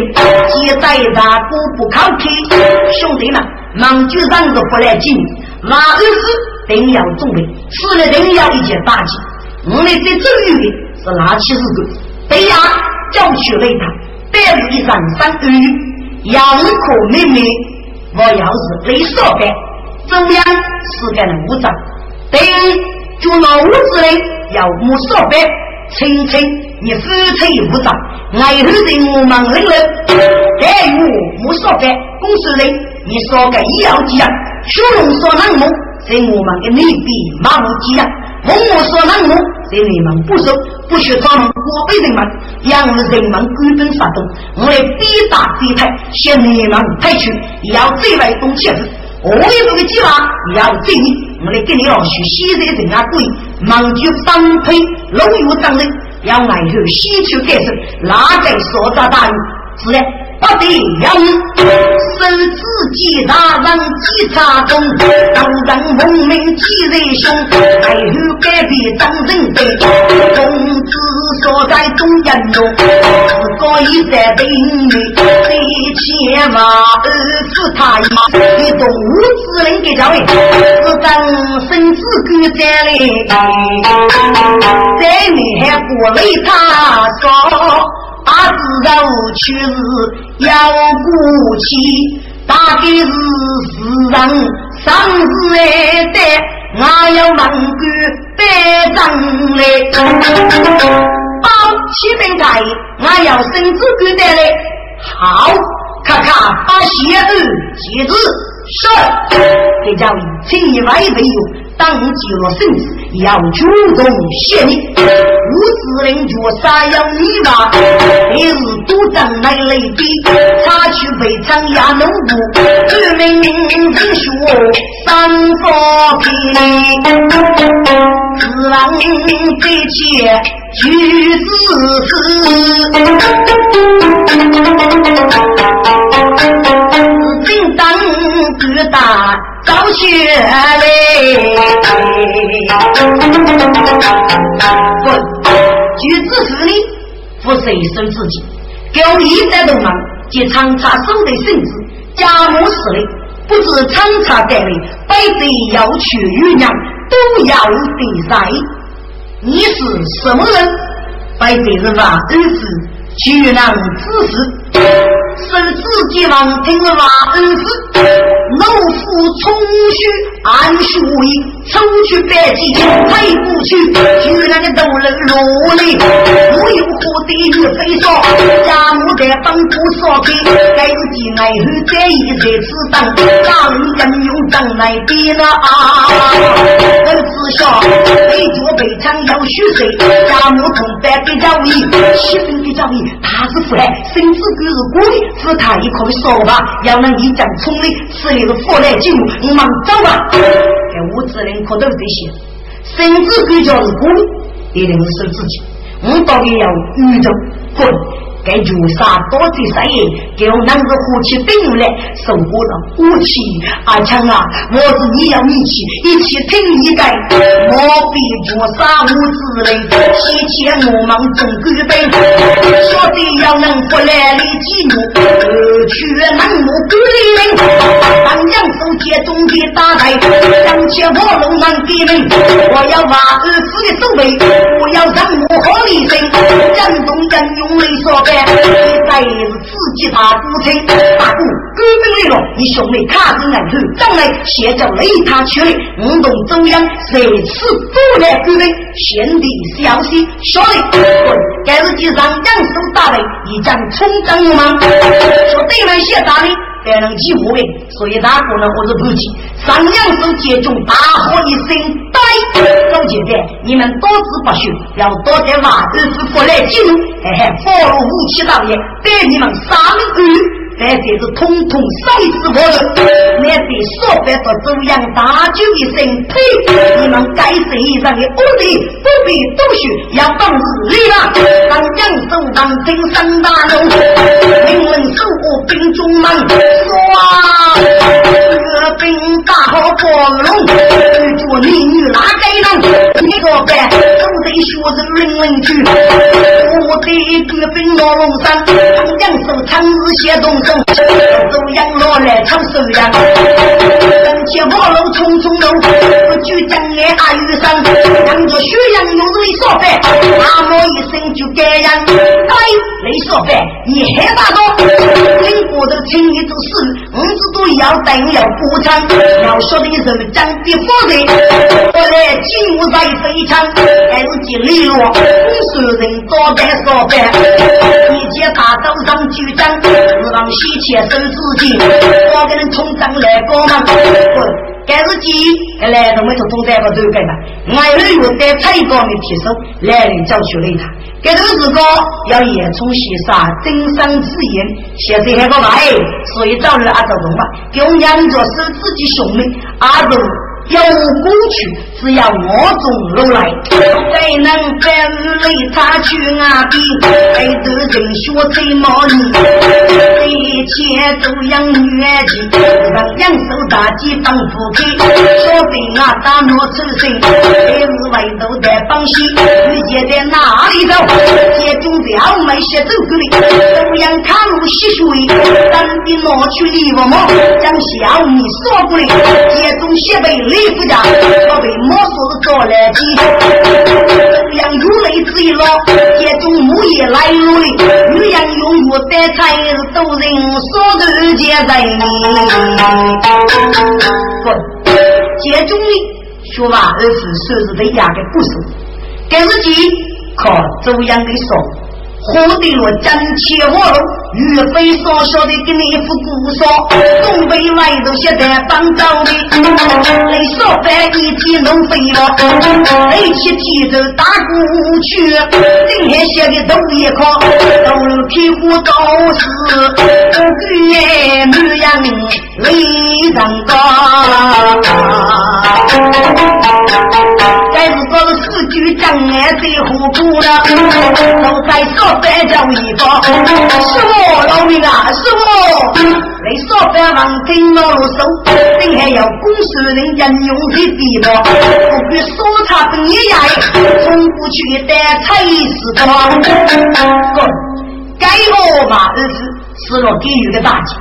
现在大哥不靠谱，兄弟们。忙就让个不来进，那儿子定要准备，死了定要一件大吉。我们最重要的是拿起日子，对呀，叫去擂他，带入一人生儿女，杨可妹妹，我要是雷少干，中央是个人武长，对，就老屋子嘞，要木少干，清清你夫妻武长，爱后人我们领了，该我木少干，公司嘞。你说个医药机啊，小龙说那么，在我们的内地马路机啊，问我说那么，在你们不熟，不学他们，我辈人们，让人们根本发动，我来逼打逼退，向你们退去也，要最为动气势。我有这个计划，也要正义，我来给你老许西在人家鬼，忙就分配路有当人，要外头西去改正，哪在所在大人，是的。不得要手指检查人检查中，当人闻名记在胸，还有改变当人的工资所在中央中，自个一在对面，一千万二十他一，你动物之人给教位，是当身子狗在嘞，在你还不为他说。阿子肉却是要过去，大概是世上生日来的，我要问句带账来，包七分开，我要生子狗带来，好，看看把鞋子鞋子收，给家里请你买一杯油。当极了生死，要主动谢你。五子人脚啥样你吧？你是赌账来累的，他去被长压农部，革命人学三佛品，自然得切举子思，正当各大。早学嘞，不，举子是你，不随手自己，狗一在动忙，及长茶手的绳子，家母死嘞，不知长茶带来，百贼要去与娘，都要比赛。你是什么人？百贼人吧，儿子，去让子事。是自己王听我话恩师，老夫从虚安虚位，抽去百计退不去，居然的都能落泪。我有何地狱飞说，家母在帮助说给，该是进来后这一切此等，让人用灯来点了啊！我只晓被脚被枪要虚岁，家母同伴给教育，教育，他是富来，甚至狗是过的。只他一口说吧，要能一将冲力，此里是祸来进入，我们走吧。给我只能可都这些，甚至国家是孤立，一定是自己。我到底要宇宙滚。该绝杀多罪杀业，给我男子火气顶来，受过了武器阿强啊！我是你要一起一起听一改，我必绝杀无子人，提前我们中国本，说的要能不来的激怒，却能目孤立人，当阳手接中的大台，将切我龙门给人，我要把儿子的手背，我要让我和你生，人中人用来说。再是自己打不成，大哥，根本来了，你兄妹卡着难头，将来先叫雷他去了，我同中央谁次不来各位先帝消息，晓得？该是几上两手打雷，一将冲将我们，说对面先打的。才能起火呗，所以大哥呢，我是不急。上两手接中，大喝一声呆，总觉得你们多子不休，要多点娃子是福来进，嘿嘿，佛罗武器大爷带你们三个但这是通通生死我人，那得说白到中央大酒一声呸！你们该谁上的恶人不必多说，要当日里了。当江州当真三大龙，命令守护兵中门，说啊，这兵大好光荣，做美女哪该能？你说白，都得学着人文句。我的这兵老龙山，当江州长日写东。走阳落来唱收阳，人前卧龙匆匆路，不惧江岸阿雨山，扬着血阳用泪说白，那么一声就该样。哎，雷说白，你还大多，经过的请你做事，五子都要等要补偿，要晓得人讲的话人，我来金屋在飞枪，还是金利落，你说人多白说白，一见大刀上举章，是让。一切收自己，我给人通账来过嘛？滚！该是鸡，来都没从通账不走干嘛？俺儿有在菜高面提手，来人叫去擂他。这都是个要严从西杀，真伤之言。现在还个嘛？所以早日阿走动吧，用杨着是自己兄弟阿走。有过去，只要我中路来，谁能跟雷他去啊？比爱的人学最毛呢？一切都养女儿去让杨守大吉当夫妻。说定啊，大闹出身，还是外头的帮西。遇见在哪里走？接中要没些走过来，都养看路吸水，等的拿去礼物么？将小米说过来，接中些被。李夫家，我被魔术的捉来几，这样如雷之一了，这种木业来路的，女人用我的才都人说的皆在你。滚！这种的说话儿子说是在压个不熟，但是几靠周扬的说。活得我真切活路，岳飞所说的给你一副古说，东北外头现在帮着的，你说白一天能飞了，一起提着大鼓去，今天写的都一块，都屁股都是女女人离人高，该是说是四句障碍最糊涂了，都在说。再叫一个，师傅老命啊，师傅，你说饭王听老手，定还要公司人应用的地方，不比说差不一样，从不去的才是多。哥，该我嘛儿子是了给予的大吉，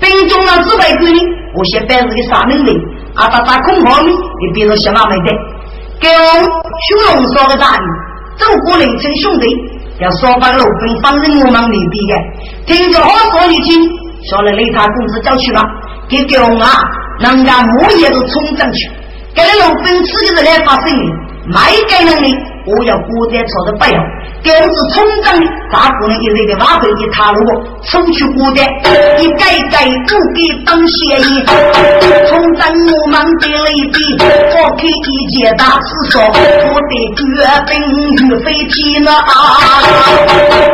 兵中了指挥官，我先摆是个啥能力，阿达打空炮呢，你别说小马没得，给我熊龙说个大的，走过凌晨兄弟。要说把老兵放任我们内地的，听着好说一听，说了雷他公子叫去吧，给给我啊，人家木业都冲上去，给了老兵自己的来发生意，卖给能力。我要国家朝的不要，更是冲涨的，大姑娘一日的马背一踏路，出去国家，一盖盖不给当协议，冲涨我们的雷比，我开一件大事说，我的绝兵岳飞天了啊，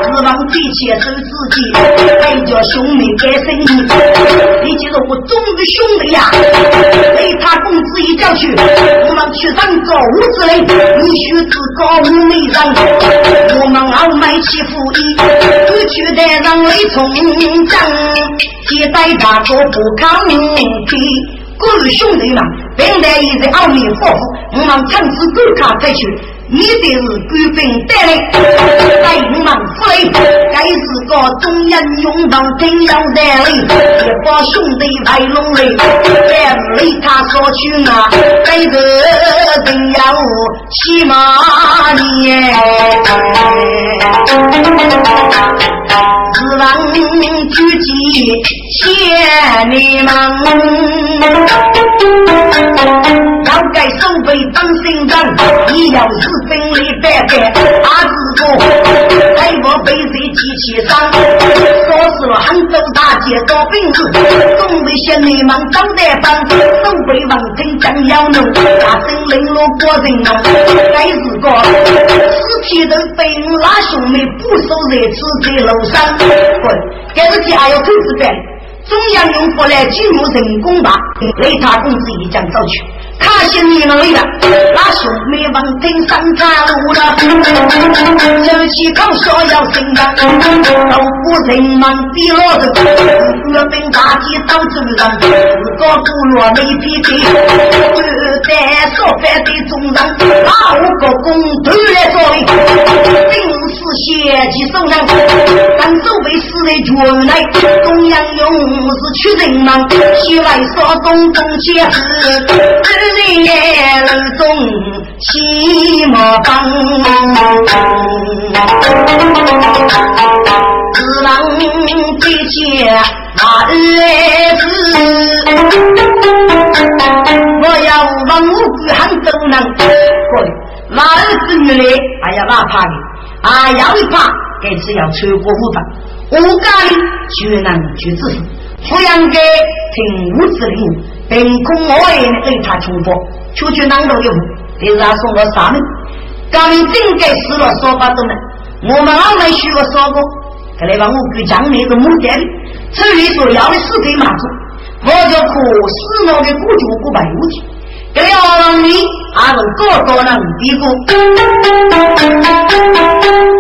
指望最切守自己，还叫兄妹改生意，你记得我忠的兄弟呀，被他公子一叫去，我们去上走之类，你须知道。高没人，我们傲慢欺负你，过去的人来从政，现在大哥不抗拒。各位兄弟们，本来也是阿弥陀佛，我们趁此不看再去。你的是官兵带来，在我们府里，该是个中央勇猛真要带来，一帮兄弟来龙里，在屋里他说去啊，该个真要骑马年，指望举起千里马，要盖守备当心脏，你要是。兵力百百，阿子哥，在我背水机器上，说是了杭州大街招兵子，东北县内忙张代帮，守备王城将要弄，大声领落国人啊，该是个尸体都被拉兄妹不守热刺在楼上，滚，该是天还要投资办，中央用不来进入人工吧，雷他公子一将走去。他心里能力的，那兄妹们顶上站路了，争气口说要胜仗，都不人忙地落着，岳兵大旗到中上，四个部落没脾气，就在说反对中上，哪五个公头来作为，兵士血气手上，当守备死的军来，中央勇士取人忙，西来说东东结是。夜路中骑马帮，只望这些马儿子，我要往五谷汉都能过马儿子女来，哎呀，哪怕的，啊，要一怕，这次要穿过五方，五家里就能去支付。抚养给听五子令，凭空我也给他重复，出去难道有？这是他送我啥呢？刚真该死了说法都能，我们老没学个说过，看来把我给讲那个目的的，至于所要的四给马子，我就可死我的古酒不白无题。这要你还是个高人比过，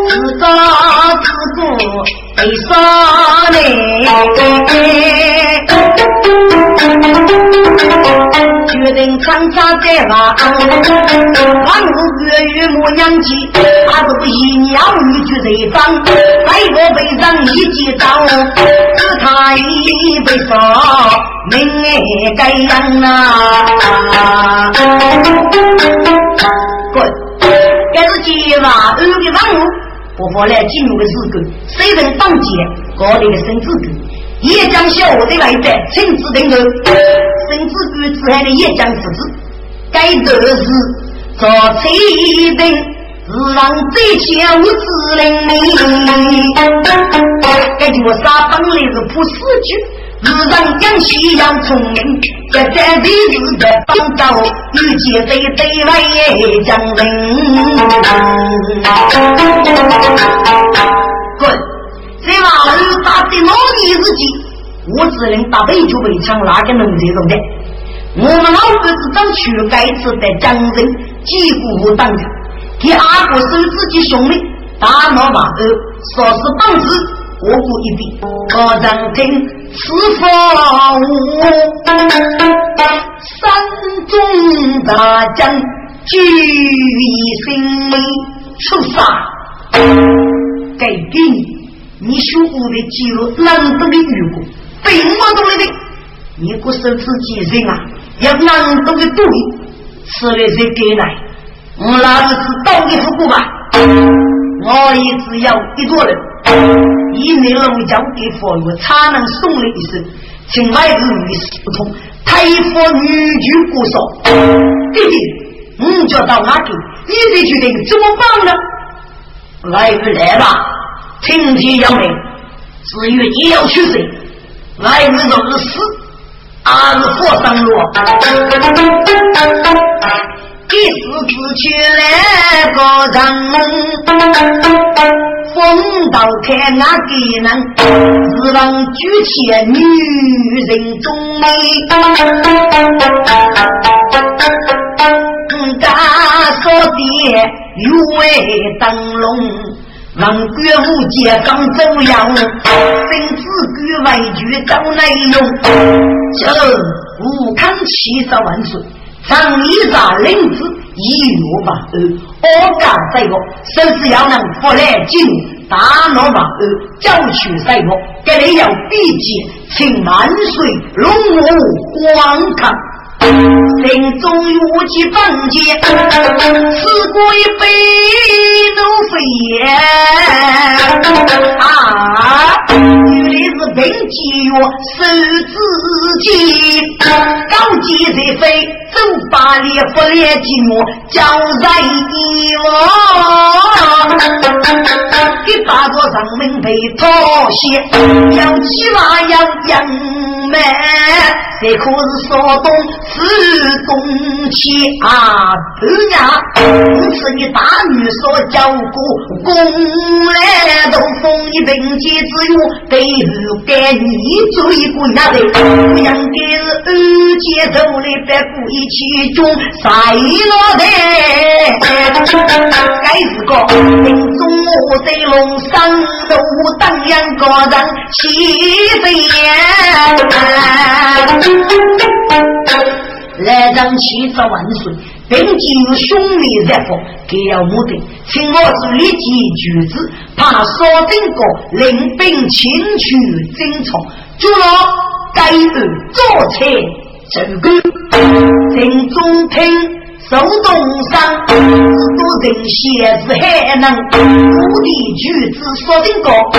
自杀自过悲伤嘞。决定长沙在马，万物月月莫娘鸡，他是不一鸟女去谁方？百个背上一记刀，只他一背手，命也该样啊！滚！这是鸡嘛，二的万物，不妨来进入的日子，谁人当劫，搞的个生子根。也将小的来在亲自定夺，甚至于之海的也将父子，该得是做妻的，是让这些无知人民。该句话啥本来是不死句，是让江西要聪明，在在地是的帮到遇见对对外将人。滚！这马路打的哪里日记，我只能打杯酒杯唱那个农这种的。我们老哥子当去该次的江人几乎当着，给阿哥收自己兄弟大脑马儿，说是棒子，我不一定。我张听四方五，山中大将聚一心，出杀给给你。你学过的肌肉，难得的遇过，被我懂了的。你不是自己人啊，要难得的对，吃了再给来。我老子是倒的不过吧？我也只要一个人，以内龙江给佛爷才能送了一声，请外日与世不同，太佛女婿过少。弟弟，你就到哪里？你得决定怎么办呢？来不来吧？听天要命，至于你要去谁，来日就是死，还是活上路？一时之气来个人，风刀开那给人，只能举起女人中美。敢说的有为灯笼。王国无界刚走样，生子举外举找内容。这武康七十万岁，张一杀领子一月八二，我敢在我，甚至要能复来进大罗马二，交取在我，这里要比肩，请万岁龙武光康。人中有几分结，吃过一杯都飞。啊，原来是病急药受自己，高级才飞，走八里不来寂寞，交在一窝。一大座上门被脱鞋，要起码要养满，这可是说东。是公妻啊，婆娘，是你大女所教过，公来都封一凭借之用，对日该你做一个丫头，不养的是二姐头里在故意其中晒落的，该是个心中我在龙上路当阳个人起飞呀。来让七十万岁，并进兄弟热火，给了目的，请我是立即举子，怕说定个领兵前去征冲，做了该日做菜这个正中听。手动上，多人写是还能，土地举子说的个，夫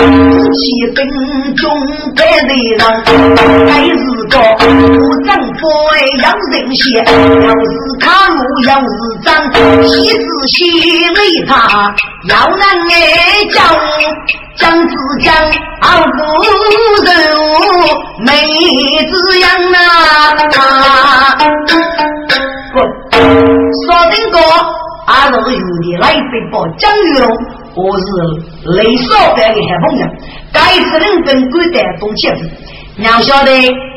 妻分中百人还，是个不丈夫要人写，要是卡路要是长，妻子心里他要能爱讲，讲子讲好不柔，妹子样啊。说定个，俺是有的。来飞报江玉龙，我是雷少班的。好朋友，该次人跟鬼带动气子，娘晓得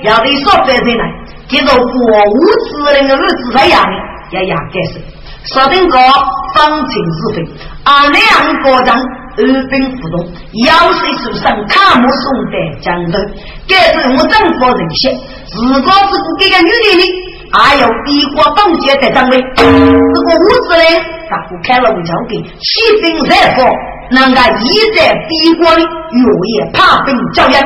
要雷少班在来，接着国无之人的。日子在压力，也压该是，说定个方情是非，啊两个人二兵互动，要谁受伤，看莫送的。江头，该是我政府人心，如果是这个女的。呢？还有一国东街的张伟，这个屋子呢，大夫开了五条给，起兵热火，能够一在帝国的越野怕兵教养，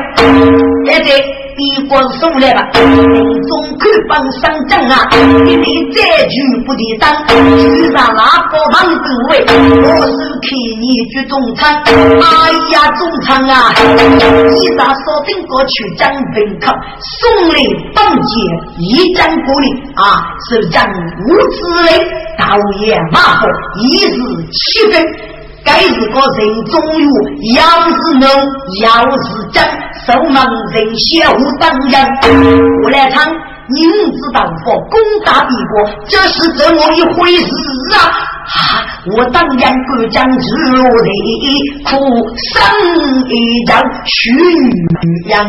现在。帝国送来吧，中看帮上阵啊！一你再举不敌当，举上那个王子位，我是看你举中仓。哎呀，中仓啊！你咋说定过去将兵克，送来当街一将过里啊！是将无之类，导演马虎，一时气愤。该是个人中有，要是能，要是真，受蒙人小当人。我来唱，您知道不？攻打帝国，这是怎么一回事啊！啊，我当然不将之落的苦生一张许阳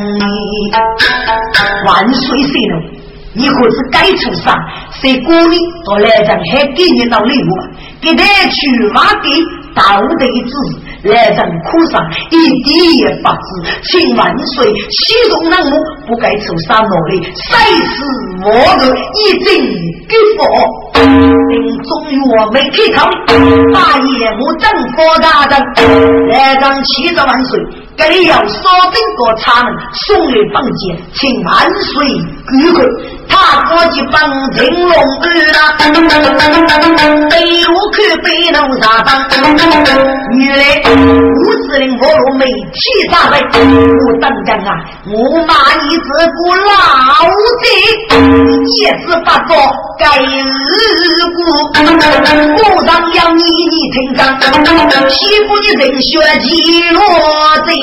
万岁岁了，你可是该出啥？谁鼓励我来讲，还给你道礼物，给他去道德之来人苦上一点也不知，请万岁，西中人物不该受杀戮的，谁是我的一定给佛？临终于我没开口，大爷我正佛大人，来人七十万岁，给你要烧饼个茶门，送来放箭，请万岁举回。他过去帮金龙儿啦，北我去北龙沙帮，原来五子岭我若没气啥来，我当真啊，我骂你这个老贼，一子不做该日故，我让要你你听着，欺负你人血几落贼。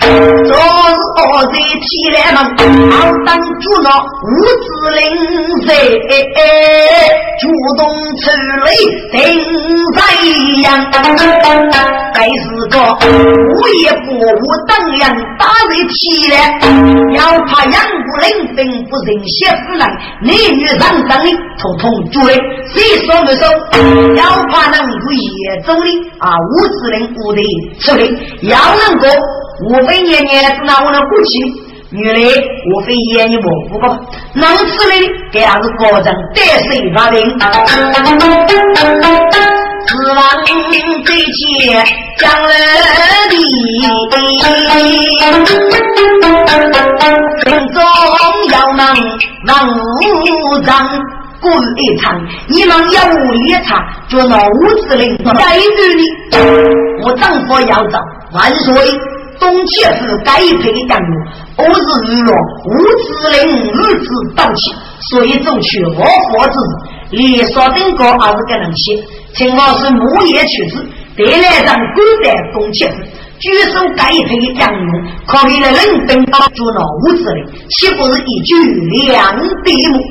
昨日我在天来门，好当主了五子灵在，主动出来定在阳。该是个午夜不无当阳打在天来，要怕杨不灵并不人血不来，男女上上的统统就来。谁说没说？要怕能有夜中的啊五子灵五的出来，要能够。我非年年是拿我的骨气，原来我非演你我不过，能吃的给俺是高人得水发兵，指望这些将来的心中要能能无障过一场，你们要我一场，就拿五子令带着你，我丈夫要走万岁。东切是该配的养路，我是日落无子令日子到起，所以走去我佛之日，连说定个还是给人写。情况是木叶取子，得来让古代东切是据说该配的养路，可以来人等到做了无子令，岂不是一举两得目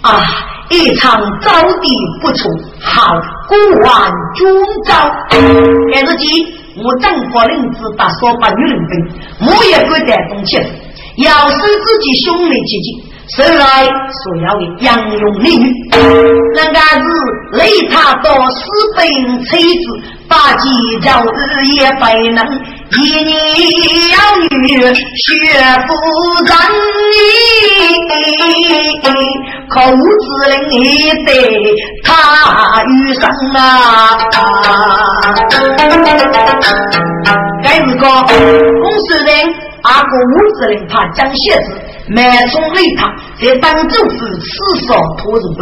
啊？一场招敌不出，好过万军招，开始记。我张国林子把所把女人兵，我也会带动起来。要是自己兄妹姐姐，生来所要的杨勇美女，人家是擂他到私奔车子，把几朝日夜不能，一年要女学不长口子令你得他余生啊！该是个公司人，阿哥五子令他江蝎子，满从雷他，在当政府四少拖人头，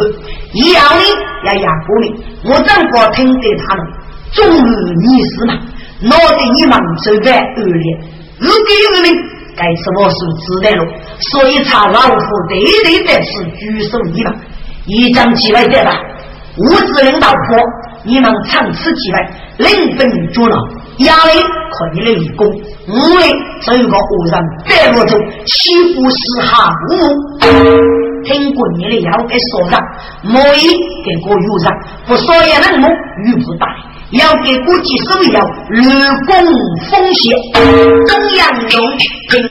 一样的要压过你。我正国听得他们，终日逆死嘛，闹得你们手段恶劣，如果有人。该什么是知道了？所以查老虎对对的是举手一嘛，一张起来对吧？五子领导破，你们长此几位，领兵主了，压力可以来立功。五位这个误人带我走，欺负是下五听过你的要给说上，莫一给过有人，不说也能么，遇不大。要给国际首要立功奉献。中央用